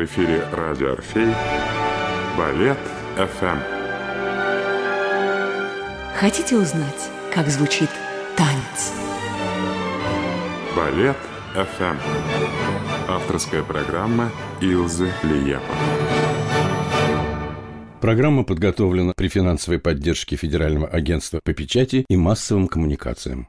В эфире радио «Орфей» Балет ФМ. Хотите узнать, как звучит танец? Балет ФМ. Авторская программа Илзы Лиепа. Программа подготовлена при финансовой поддержке Федерального агентства по печати и массовым коммуникациям.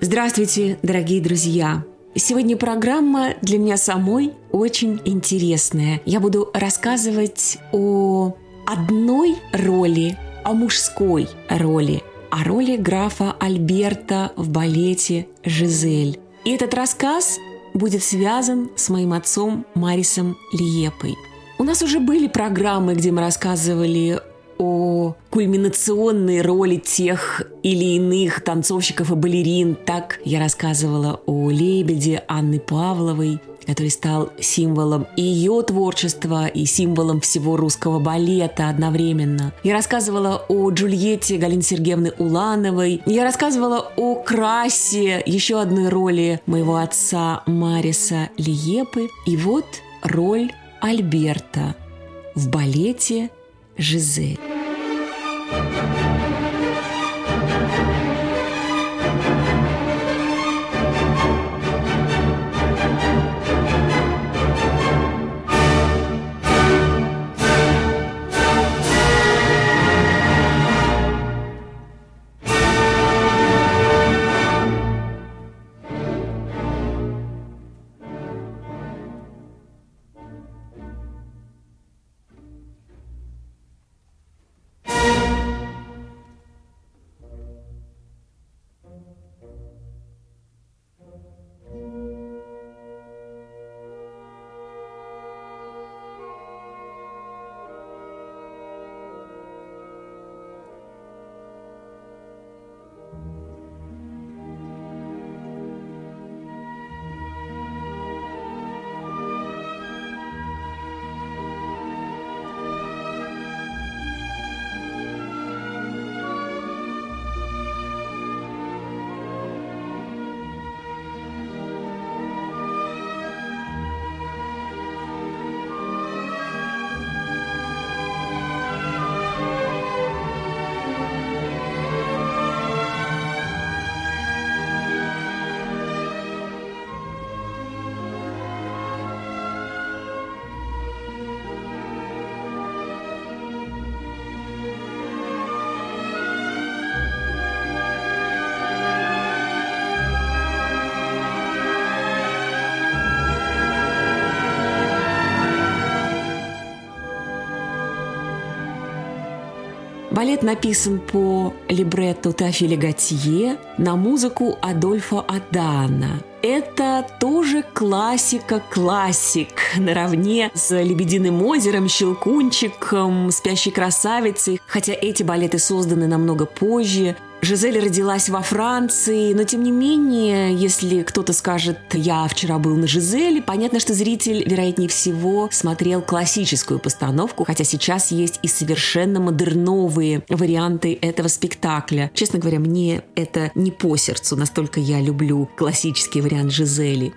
Здравствуйте, дорогие друзья! Сегодня программа для меня самой очень интересная. Я буду рассказывать о одной роли, о мужской роли, о роли графа Альберта в балете «Жизель». И этот рассказ будет связан с моим отцом Марисом Лиепой. У нас уже были программы, где мы рассказывали о кульминационной роли тех или иных танцовщиков и балерин. Так я рассказывала о «Лебеде» Анны Павловой, который стал символом ее творчества, и символом всего русского балета одновременно. Я рассказывала о Джульетте Галины Сергеевны Улановой. Я рассказывала о Красе, еще одной роли моего отца Мариса Лиепы. И вот роль Альберта в балете Жизель. Балет написан по либретто Теофиля Готье на музыку Адольфа Адана. Это тоже классика-классик наравне с «Лебединым озером», «Щелкунчиком», «Спящей красавицей», хотя эти балеты созданы намного позже. Жизель родилась во Франции, но тем не менее, если кто-то скажет «я вчера был на Жизели», понятно, что зритель, вероятнее всего, смотрел классическую постановку, хотя сейчас есть и совершенно модерновые варианты этого спектакля. Честно говоря, мне это не по сердцу, настолько я люблю классический вариант Жизели.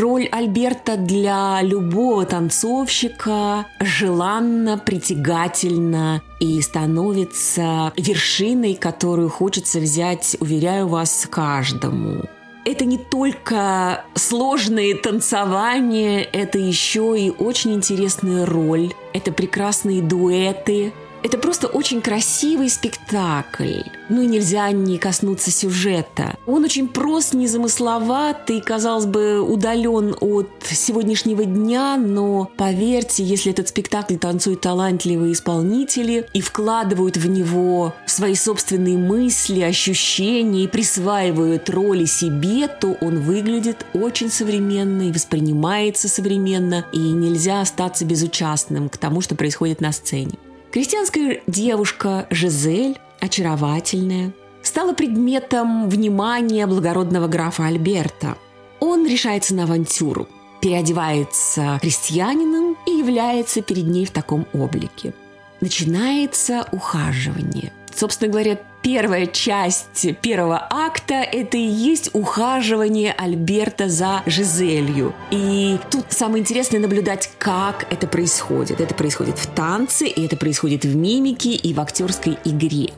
Роль Альберта для любого танцовщика желанна, притягательна и становится вершиной, которую хочется взять, уверяю вас, каждому. Это не только сложные танцевания, это еще и очень интересная роль, это прекрасные дуэты, это просто очень красивый спектакль. Ну и нельзя не коснуться сюжета. Он очень прост, незамысловат и, казалось бы, удален от сегодняшнего дня, но поверьте, если этот спектакль танцуют талантливые исполнители и вкладывают в него свои собственные мысли, ощущения и присваивают роли себе, то он выглядит очень современно и воспринимается современно, и нельзя остаться безучастным к тому, что происходит на сцене. Крестьянская девушка Жизель, очаровательная, стала предметом внимания благородного графа Альберта. Он решается на авантюру, переодевается крестьянином и является перед ней в таком облике. Начинается ухаживание. Собственно говоря, первая часть первого акта – это и есть ухаживание Альберта за Жизелью. И тут самое интересное наблюдать, как это происходит. Это происходит в танце, и это происходит в мимике и в актерской игре.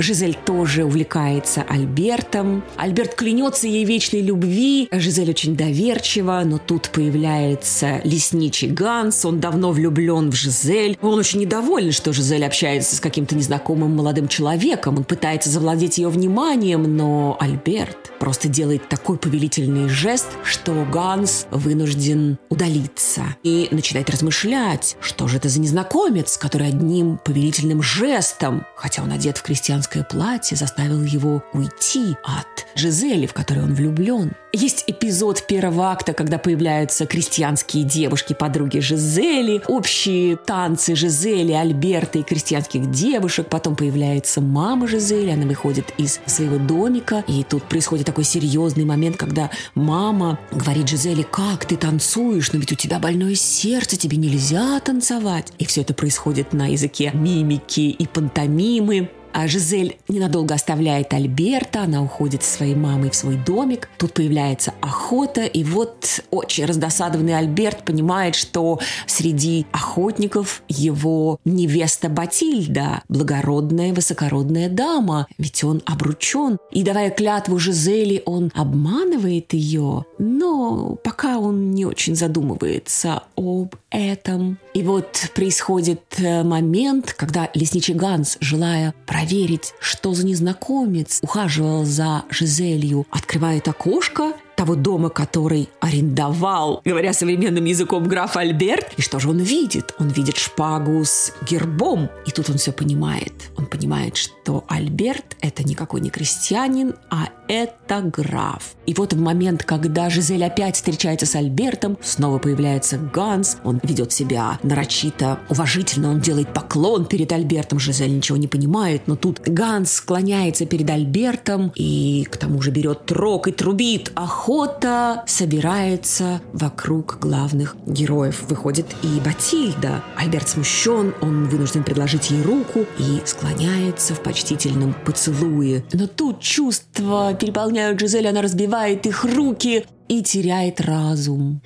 Жизель тоже увлекается Альбертом. Альберт клянется ей вечной любви. Жизель очень доверчива, но тут появляется лесничий Ганс. Он давно влюблен в Жизель. Он очень недоволен, что Жизель общается с каким-то незнакомым молодым человеком. Он пытается завладеть ее вниманием, но Альберт просто делает такой повелительный жест, что Ганс вынужден удалиться и начинает размышлять, что же это за незнакомец, который одним повелительным жестом, хотя он одет в крестьянское женское платье заставил его уйти от Жизели, в которой он влюблен. Есть эпизод первого акта, когда появляются крестьянские девушки, подруги Жизели, общие танцы Жизели, Альберта и крестьянских девушек. Потом появляется мама Жизели, она выходит из своего домика. И тут происходит такой серьезный момент, когда мама говорит Жизели, как ты танцуешь, но ведь у тебя больное сердце, тебе нельзя танцевать. И все это происходит на языке мимики и пантомимы. А Жизель ненадолго оставляет Альберта, она уходит со своей мамой в свой домик. Тут появляется охота, и вот очень раздосадованный Альберт понимает, что среди охотников его невеста Батильда, благородная, высокородная дама, ведь он обручен. И давая клятву Жизели, он обманывает ее, но пока он не очень задумывается об этом. И вот происходит э, момент, когда лесничий Ганс, желая проверить, что за незнакомец ухаживал за Жизелью, открывает окошко того дома, который арендовал, говоря современным языком, граф Альберт. И что же он видит? Он видит шпагу с гербом. И тут он все понимает. Он понимает, что Альберт – это никакой не крестьянин, а это граф. И вот в момент, когда Жизель опять встречается с Альбертом, снова появляется Ганс. Он ведет себя нарочито, уважительно. Он делает поклон перед Альбертом. Жизель ничего не понимает, но тут Ганс склоняется перед Альбертом и к тому же берет трок и трубит. Ах, охота собирается вокруг главных героев. Выходит и Батильда. Альберт смущен, он вынужден предложить ей руку и склоняется в почтительном поцелуе. Но тут чувства переполняют Жизель, она разбивает их руки и теряет разум.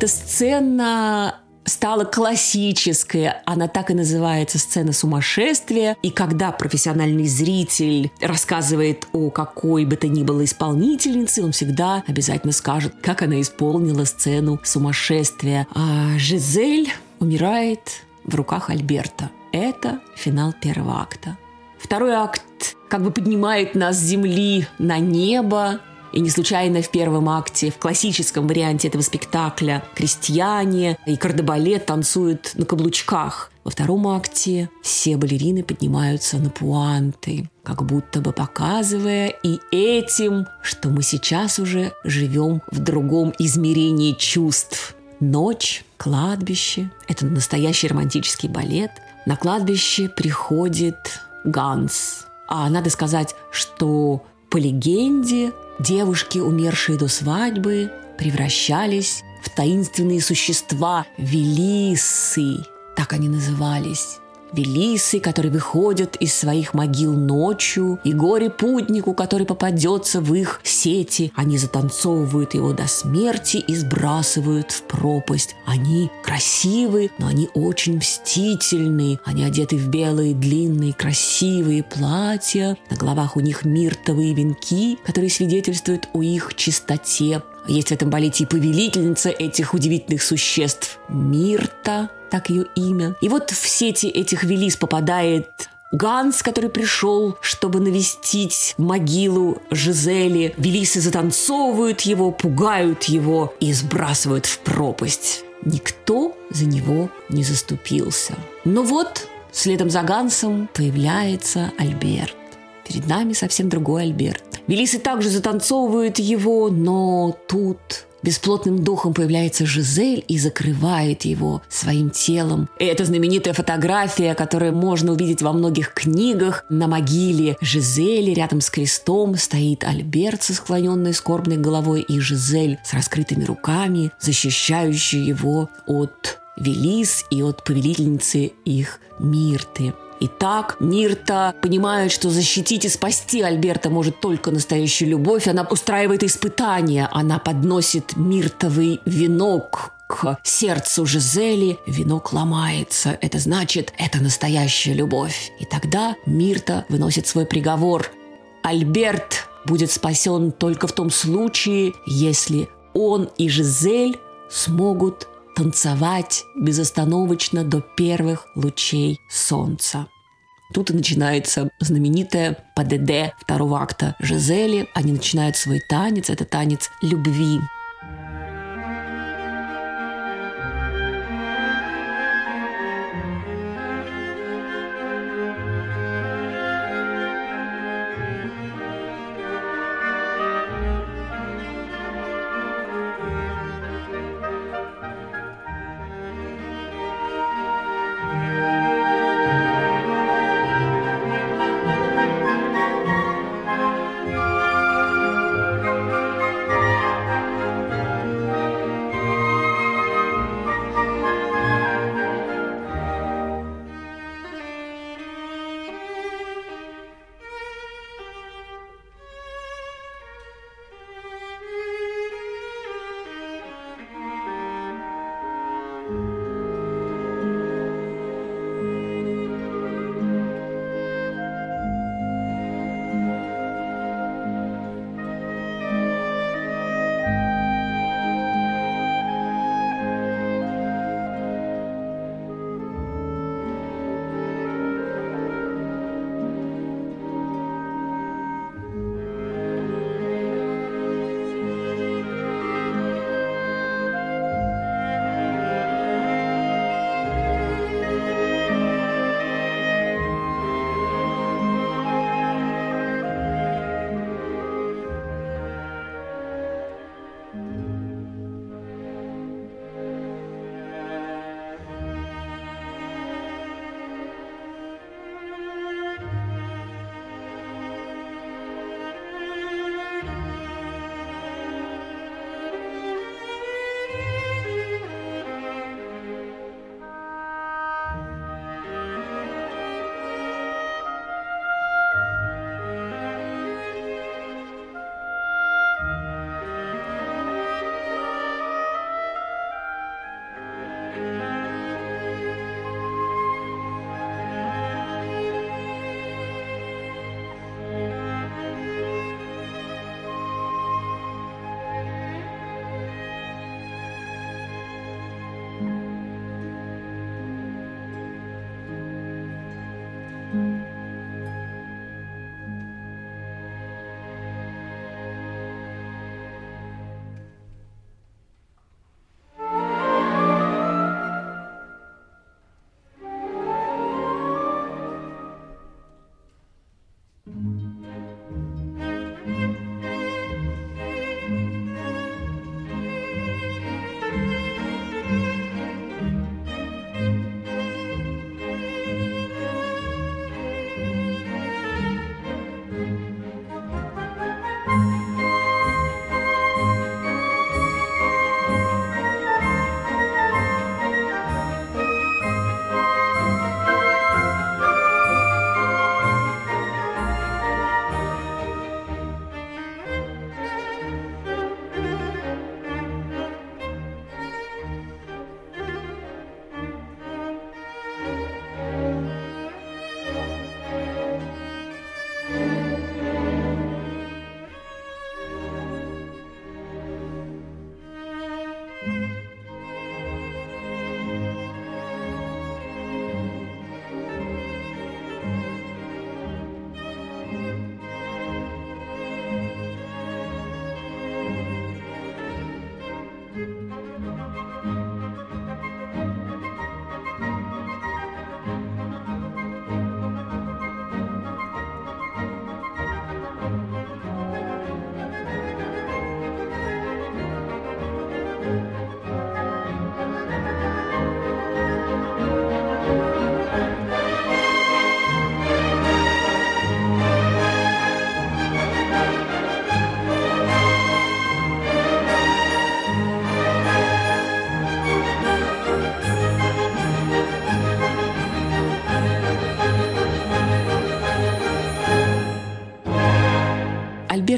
Эта сцена стала классической. Она так и называется «Сцена сумасшествия». И когда профессиональный зритель рассказывает о какой бы то ни было исполнительнице, он всегда обязательно скажет, как она исполнила сцену сумасшествия. А Жизель умирает в руках Альберта. Это финал первого акта. Второй акт как бы поднимает нас с земли на небо, и не случайно в первом акте, в классическом варианте этого спектакля, крестьяне и кардебалет танцуют на каблучках. Во втором акте все балерины поднимаются на пуанты, как будто бы показывая и этим, что мы сейчас уже живем в другом измерении чувств. Ночь, кладбище – это настоящий романтический балет. На кладбище приходит Ганс. А надо сказать, что по легенде Девушки, умершие до свадьбы, превращались в таинственные существа, велисы, так они назывались. Велисы, которые выходят из своих могил ночью, и горе-путнику, который попадется в их сети. Они затанцовывают его до смерти и сбрасывают в пропасть. Они красивы, но они очень мстительны. Они одеты в белые длинные красивые платья. На головах у них миртовые венки, которые свидетельствуют о их чистоте. Есть в этом балете и повелительница этих удивительных существ Мирта, так ее имя. И вот в сети этих Велис попадает Ганс, который пришел, чтобы навестить могилу Жизели. Велисы затанцовывают его, пугают его и сбрасывают в пропасть. Никто за него не заступился. Но вот следом за Гансом появляется Альберт. Перед нами совсем другой Альберт. Велисы также затанцовывают его, но тут бесплотным духом появляется Жизель и закрывает его своим телом. И это знаменитая фотография, которую можно увидеть во многих книгах. На могиле Жизели рядом с крестом стоит Альберт со склоненной скорбной головой и Жизель с раскрытыми руками, защищающая его от Велис и от повелительницы их Мирты. Итак, Мирта понимает, что защитить и спасти Альберта может только настоящая любовь. Она устраивает испытания. Она подносит миртовый венок к сердцу Жизели. Венок ломается. Это значит, это настоящая любовь. И тогда Мирта выносит свой приговор. Альберт будет спасен только в том случае, если он и Жизель смогут танцевать безостановочно до первых лучей солнца. Тут и начинается знаменитая ПДД второго акта Жизели. Они начинают свой танец. Это танец любви.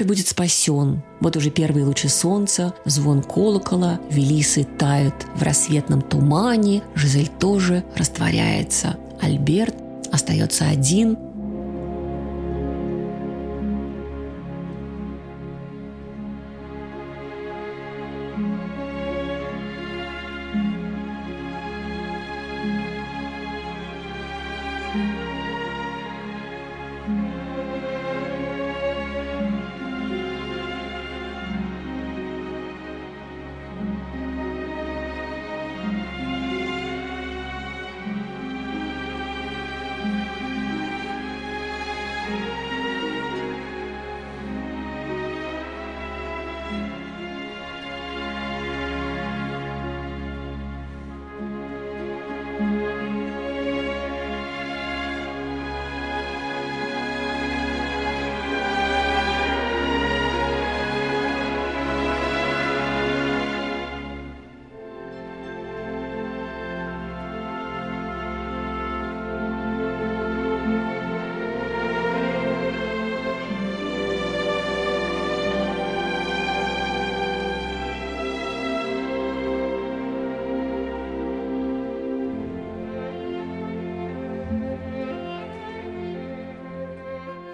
Будет спасен. Вот уже первые лучи солнца, звон колокола, Велисы тают в рассветном тумане, Жизель тоже растворяется. Альберт остается один,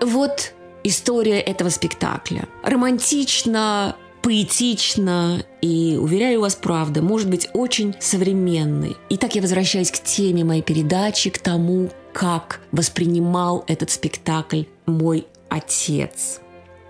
Вот история этого спектакля. Романтично, поэтично и, уверяю вас, правда, может быть очень современной. Итак, я возвращаюсь к теме моей передачи, к тому, как воспринимал этот спектакль мой отец.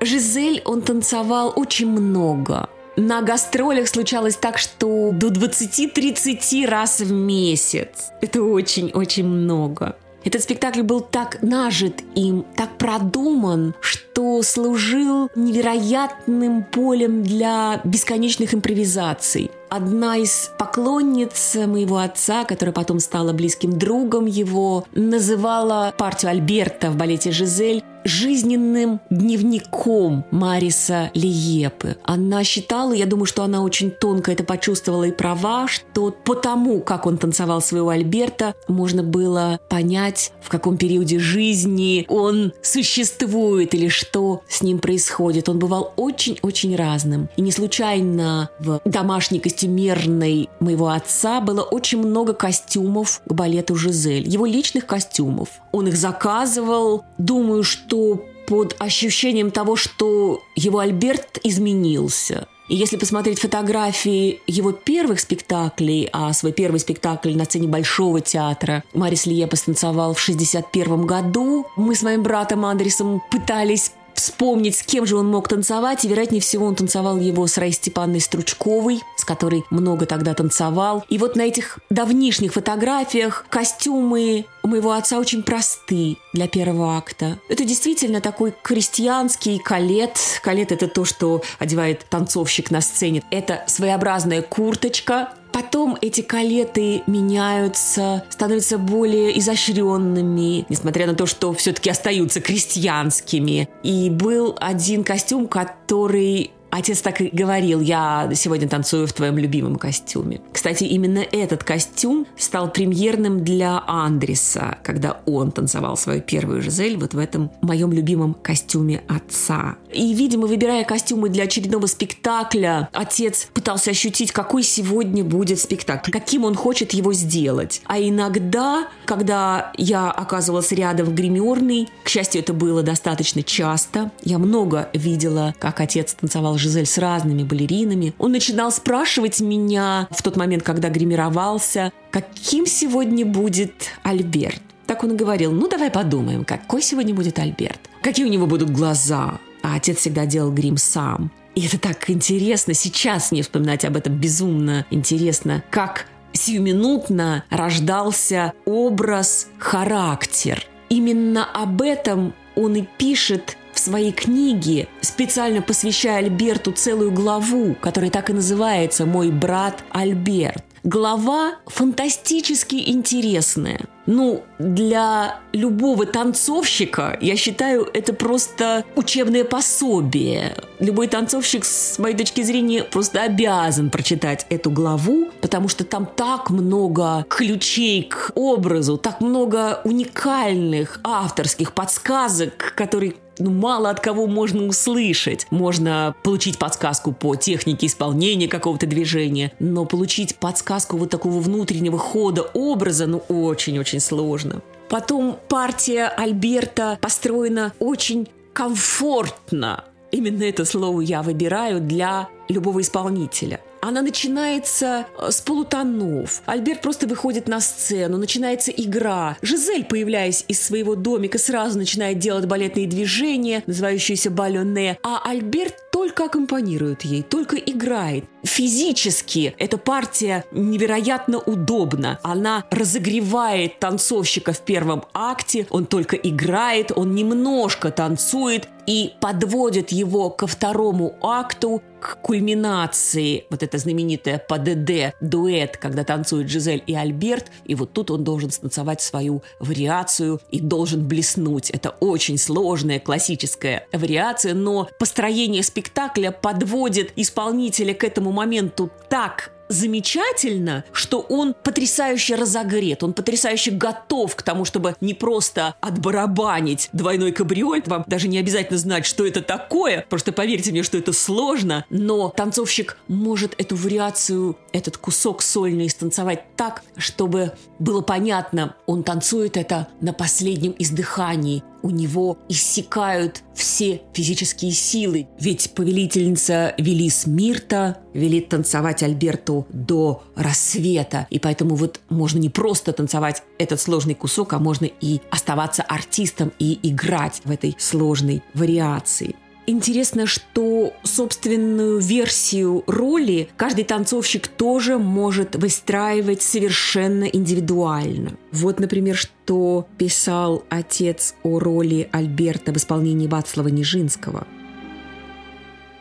Жизель он танцевал очень много. На гастролях случалось так, что до 20-30 раз в месяц. Это очень-очень много. Этот спектакль был так нажит им, так продуман, что служил невероятным полем для бесконечных импровизаций. Одна из поклонниц моего отца, которая потом стала близким другом его, называла партию Альберта в балете «Жизель» жизненным дневником Мариса Лиепы. Она считала, я думаю, что она очень тонко это почувствовала и права, что по тому, как он танцевал своего Альберта, можно было понять, в каком периоде жизни он существует или что с ним происходит. Он бывал очень-очень разным. И не случайно в домашней костюмерной моего отца было очень много костюмов к балету «Жизель». Его личных костюмов. Он их заказывал. Думаю, что что под ощущением того, что его Альберт изменился. И если посмотреть фотографии его первых спектаклей, а свой первый спектакль на сцене Большого театра Марис Лиепа станцевал в 1961 году, мы с моим братом Андресом пытались вспомнить, с кем же он мог танцевать, и, вероятнее всего, он танцевал его с Раей Степанной Стручковой, с которой много тогда танцевал. И вот на этих давнишних фотографиях костюмы моего отца очень просты для первого акта. Это действительно такой крестьянский калет. Калет – это то, что одевает танцовщик на сцене. Это своеобразная курточка, Потом эти калеты меняются, становятся более изощренными, несмотря на то, что все-таки остаются крестьянскими. И был один костюм, который Отец так и говорил, я сегодня танцую в твоем любимом костюме. Кстати, именно этот костюм стал премьерным для Андреса, когда он танцевал свою первую Жизель вот в этом моем любимом костюме отца. И, видимо, выбирая костюмы для очередного спектакля, отец пытался ощутить, какой сегодня будет спектакль, каким он хочет его сделать. А иногда, когда я оказывалась рядом в гримерной, к счастью, это было достаточно часто, я много видела, как отец танцевал Жизель с разными балеринами. Он начинал спрашивать меня в тот момент, когда гримировался, каким сегодня будет Альберт. Так он и говорил, ну давай подумаем, какой сегодня будет Альберт. Какие у него будут глаза. А отец всегда делал грим сам. И это так интересно. Сейчас мне вспоминать об этом безумно интересно. Как сиюминутно рождался образ, характер. Именно об этом он и пишет в своей книге, специально посвящая Альберту целую главу, которая так и называется «Мой брат Альберт». Глава фантастически интересная. Ну, для любого танцовщика, я считаю, это просто учебное пособие. Любой танцовщик, с моей точки зрения, просто обязан прочитать эту главу, потому что там так много ключей к образу, так много уникальных авторских подсказок, которые ну, мало от кого можно услышать. Можно получить подсказку по технике исполнения какого-то движения, но получить подсказку вот такого внутреннего хода образа, ну, очень-очень сложно. Потом партия Альберта построена очень комфортно. Именно это слово я выбираю для любого исполнителя. Она начинается э, с полутонов. Альберт просто выходит на сцену, начинается игра. Жизель, появляясь из своего домика, сразу начинает делать балетные движения, называющиеся балёне, а Альберт только аккомпанирует ей, только играет. Физически эта партия невероятно удобна. Она разогревает танцовщика в первом акте, он только играет, он немножко танцует и подводит его ко второму акту, к кульминации, вот это знаменитое ПДД, дуэт, когда танцуют Жизель и Альберт, и вот тут он должен станцевать свою вариацию и должен блеснуть. Это очень сложная классическая вариация, но построение спектакля подводит исполнителя к этому моменту так замечательно, что он потрясающе разогрет, он потрясающе готов к тому, чтобы не просто отбарабанить двойной кабриоль, вам даже не обязательно знать, что это такое, просто поверьте мне, что это сложно, но танцовщик может эту вариацию, этот кусок сольный станцевать так, чтобы было понятно, он танцует это на последнем издыхании, у него иссякают все физические силы. Ведь повелительница Велис Мирта велит танцевать Альберту до рассвета. И поэтому вот можно не просто танцевать этот сложный кусок, а можно и оставаться артистом и играть в этой сложной вариации. Интересно, что собственную версию роли каждый танцовщик тоже может выстраивать совершенно индивидуально. Вот, например, что писал отец о роли Альберта в исполнении Вацлава Нижинского.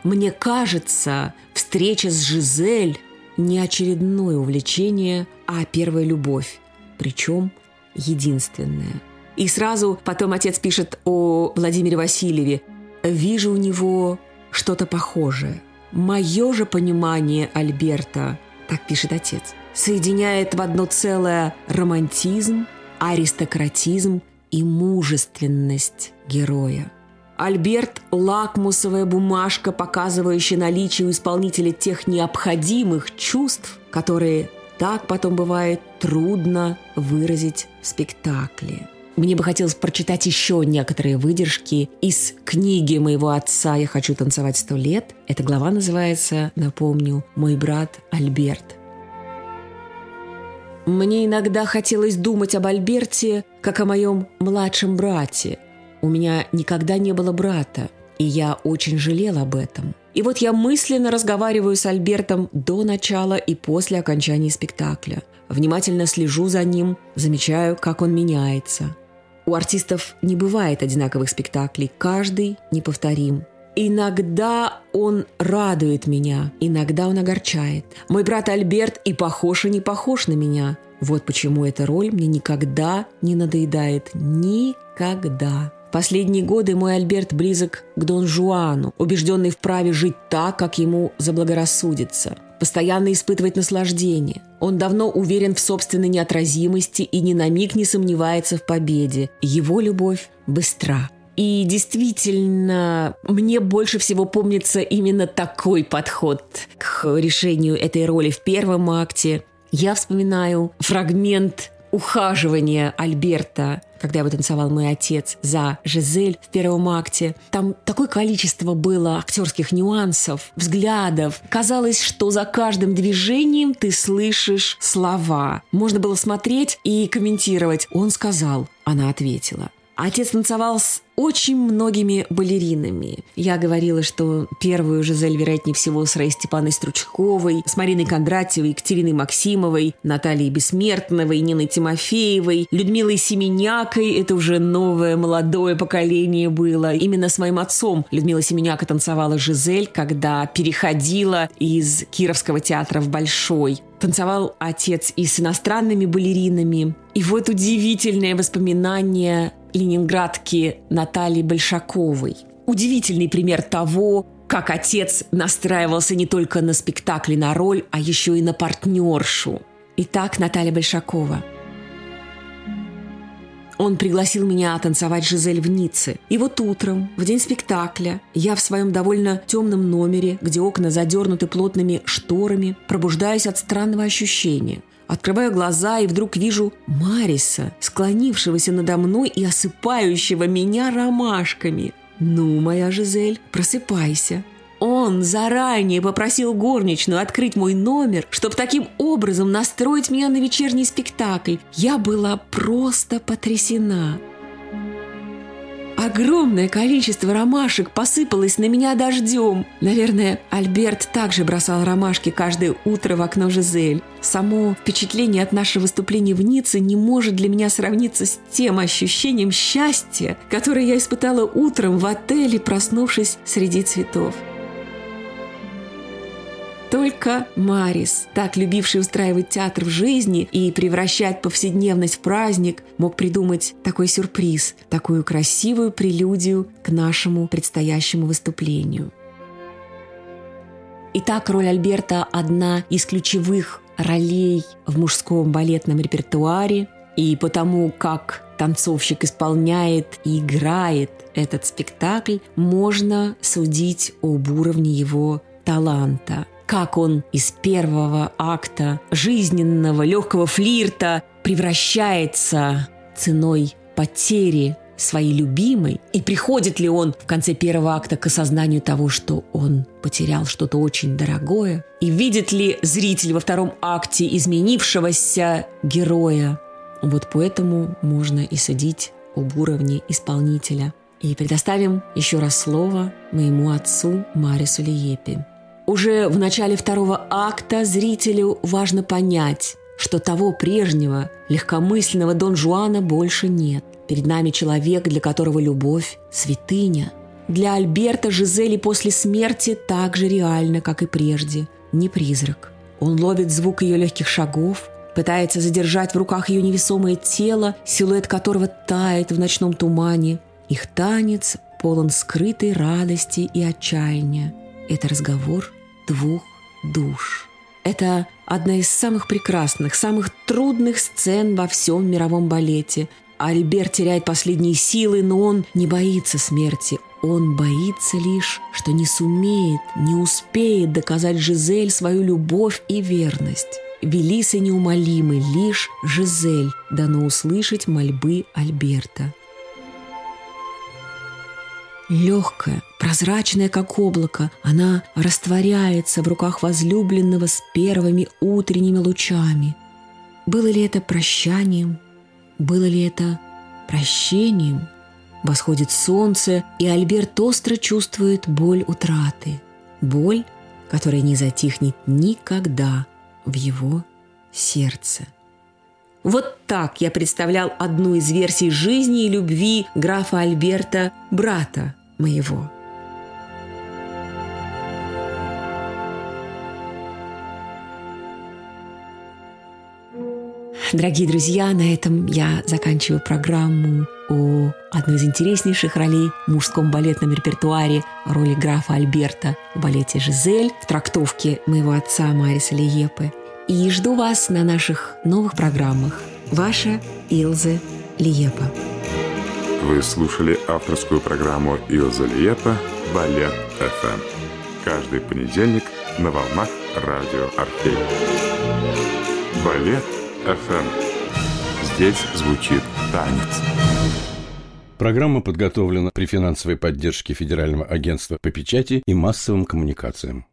«Мне кажется, встреча с Жизель не очередное увлечение, а первая любовь, причем единственная». И сразу потом отец пишет о Владимире Васильеве – вижу у него что-то похожее. Мое же понимание Альберта, так пишет отец, соединяет в одно целое романтизм, аристократизм и мужественность героя. Альберт – лакмусовая бумажка, показывающая наличие у исполнителя тех необходимых чувств, которые так потом бывает трудно выразить в спектакле. Мне бы хотелось прочитать еще некоторые выдержки из книги моего отца «Я хочу танцевать сто лет». Эта глава называется, напомню, «Мой брат Альберт». Мне иногда хотелось думать об Альберте, как о моем младшем брате. У меня никогда не было брата, и я очень жалел об этом. И вот я мысленно разговариваю с Альбертом до начала и после окончания спектакля. Внимательно слежу за ним, замечаю, как он меняется – у артистов не бывает одинаковых спектаклей, каждый неповторим. Иногда он радует меня, иногда он огорчает. Мой брат Альберт и похож, и не похож на меня. Вот почему эта роль мне никогда не надоедает. Никогда. Последние годы мой Альберт близок к Дон Жуану, убежденный в праве жить так, как ему заблагорассудится – постоянно испытывать наслаждение. Он давно уверен в собственной неотразимости и ни на миг не сомневается в победе. Его любовь быстра. И действительно, мне больше всего помнится именно такой подход к решению этой роли в первом акте. Я вспоминаю фрагмент ухаживания Альберта когда его танцевал мой отец за Жизель в первом акте. Там такое количество было актерских нюансов, взглядов. Казалось, что за каждым движением ты слышишь слова. Можно было смотреть и комментировать. Он сказал, она ответила. Отец танцевал с очень многими балеринами. Я говорила, что первую Жизель, вероятнее всего, с Раей Степаной Стручковой, с Мариной Кондратьевой, Екатериной Максимовой, Натальей Бессмертновой, Ниной Тимофеевой, Людмилой Семенякой. Это уже новое молодое поколение было. Именно с моим отцом Людмила Семеняка танцевала Жизель, когда переходила из Кировского театра в Большой. Танцевал отец и с иностранными балеринами. И вот удивительное воспоминание ленинградки Натальи Большаковой. Удивительный пример того, как отец настраивался не только на спектакль на роль, а еще и на партнершу. Итак, Наталья Большакова. Он пригласил меня танцевать Жизель в Ницце. И вот утром, в день спектакля, я в своем довольно темном номере, где окна задернуты плотными шторами, пробуждаюсь от странного ощущения. Открываю глаза и вдруг вижу Мариса, склонившегося надо мной и осыпающего меня ромашками. «Ну, моя Жизель, просыпайся. Он заранее попросил горничную открыть мой номер, чтобы таким образом настроить меня на вечерний спектакль. Я была просто потрясена. Огромное количество ромашек посыпалось на меня дождем. Наверное, Альберт также бросал ромашки каждое утро в окно Жизель. Само впечатление от нашего выступления в Ницце не может для меня сравниться с тем ощущением счастья, которое я испытала утром в отеле, проснувшись среди цветов. Только Марис, так любивший устраивать театр в жизни и превращать повседневность в праздник, мог придумать такой сюрприз, такую красивую прелюдию к нашему предстоящему выступлению. Итак, роль Альберта – одна из ключевых ролей в мужском балетном репертуаре, и потому как танцовщик исполняет и играет этот спектакль, можно судить об уровне его таланта – как он из первого акта жизненного легкого флирта превращается ценой потери своей любимой, и приходит ли он в конце первого акта к осознанию того, что он потерял что-то очень дорогое, и видит ли зритель во втором акте изменившегося героя. Вот поэтому можно и судить об уровне исполнителя. И предоставим еще раз слово моему отцу Марису Лиепи. Уже в начале второго акта зрителю важно понять, что того прежнего, легкомысленного Дон Жуана больше нет. Перед нами человек, для которого любовь – святыня. Для Альберта Жизели после смерти так же реально, как и прежде, не призрак. Он ловит звук ее легких шагов, пытается задержать в руках ее невесомое тело, силуэт которого тает в ночном тумане. Их танец полон скрытой радости и отчаяния. Это разговор двух душ. Это одна из самых прекрасных, самых трудных сцен во всем мировом балете. Альберт теряет последние силы, но он не боится смерти. Он боится лишь, что не сумеет, не успеет доказать Жизель свою любовь и верность. Велисы неумолимы, лишь Жизель дано услышать мольбы Альберта. Легкая, прозрачная, как облако, она растворяется в руках возлюбленного с первыми утренними лучами. Было ли это прощанием? Было ли это прощением? Восходит солнце, и Альберт остро чувствует боль утраты. Боль, которая не затихнет никогда в его сердце. Вот так я представлял одну из версий жизни и любви графа Альберта, брата моего. Дорогие друзья, на этом я заканчиваю программу о одной из интереснейших ролей в мужском балетном репертуаре роли графа Альберта в балете «Жизель» в трактовке моего отца Мариса Лиепы. И жду вас на наших новых программах. Ваша Илза Лиепа. Вы слушали авторскую программу Илза Лиепа «Балет ФМ». Каждый понедельник на волнах радио «Орфей». Балет ФМ. Здесь звучит танец. Программа подготовлена при финансовой поддержке Федерального агентства по печати и массовым коммуникациям.